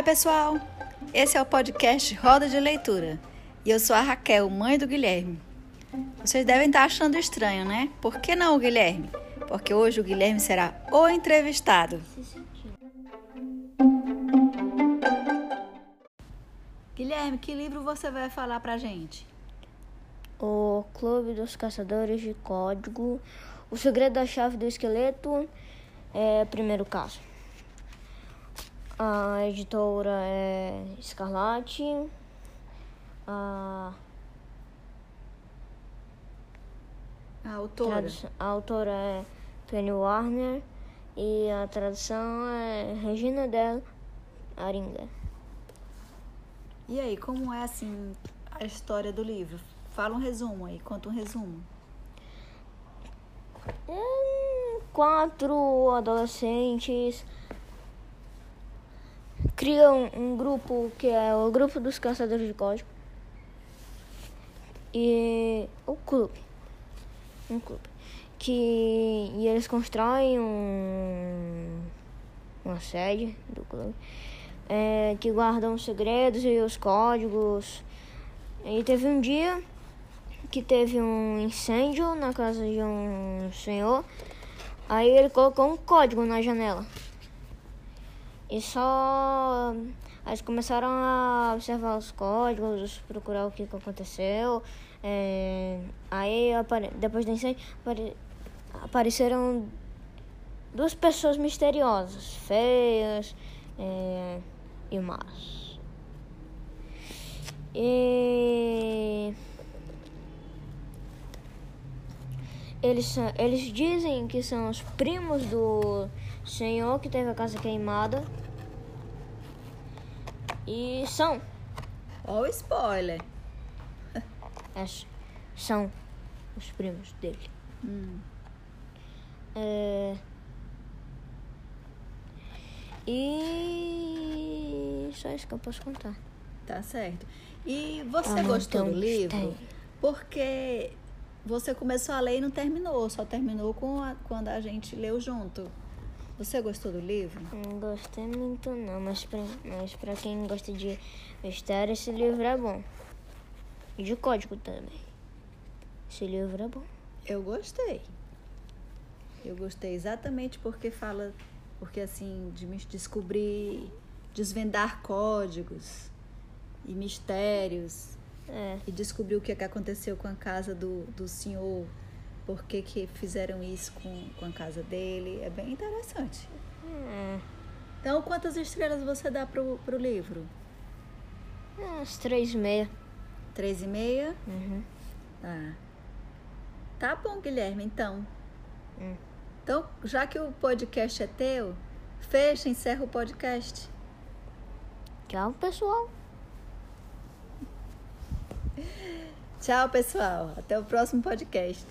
Oi, pessoal! Esse é o podcast Roda de Leitura e eu sou a Raquel, mãe do Guilherme. Vocês devem estar achando estranho, né? Por que não o Guilherme? Porque hoje o Guilherme será o entrevistado. Guilherme, que livro você vai falar pra gente? O Clube dos Caçadores de Código, O Segredo da Chave do Esqueleto, é primeiro caso. A editora é Escarlate. A, A autora. tradução- a autora é Penny Warner. E a tradução é Regina Del Aringa. E aí, como é assim a história do livro? Fala um resumo aí, conta um resumo. Hum, Quatro adolescentes criam um grupo que é o grupo dos caçadores de código e o clube um clube que e eles constroem um, uma sede do clube é, que guardam os segredos e os códigos e teve um dia que teve um incêndio na casa de um senhor. Aí ele colocou um código na janela. E só. Eles começaram a observar os códigos, procurar o que, que aconteceu. É, Aí, depois do incêndio, apare- apareceram duas pessoas misteriosas, feias é, e más. E. Eles, eles dizem que são os primos do senhor que teve a casa queimada. E são. Ó o spoiler. é, são os primos dele. Hum. É, e só isso que eu posso contar. Tá certo. E você Ah, gostou do livro? tem. Porque você começou a ler e não terminou, só terminou com a- quando a gente leu junto. Você gostou do livro? Não gostei muito não, mas pra, mas pra quem gosta de história, esse livro é bom. E de código também. Esse livro é bom. Eu gostei. Eu gostei exatamente porque fala, porque assim, de me descobrir, desvendar códigos e mistérios É, e descobrir o que, é que aconteceu com a casa do, do senhor, por que, que fizeram isso com, com a casa dele. É bem interessante. é, Então, quantas estrelas você dá pro, pro livro? uns três e meia. Três e meia? Uhum. Tá. Tá bom, Guilherme, então. Hum. Então, já que o podcast é teu, fecha, encerra o podcast. Tchau, pessoal. Tchau, pessoal. Até o próximo podcast.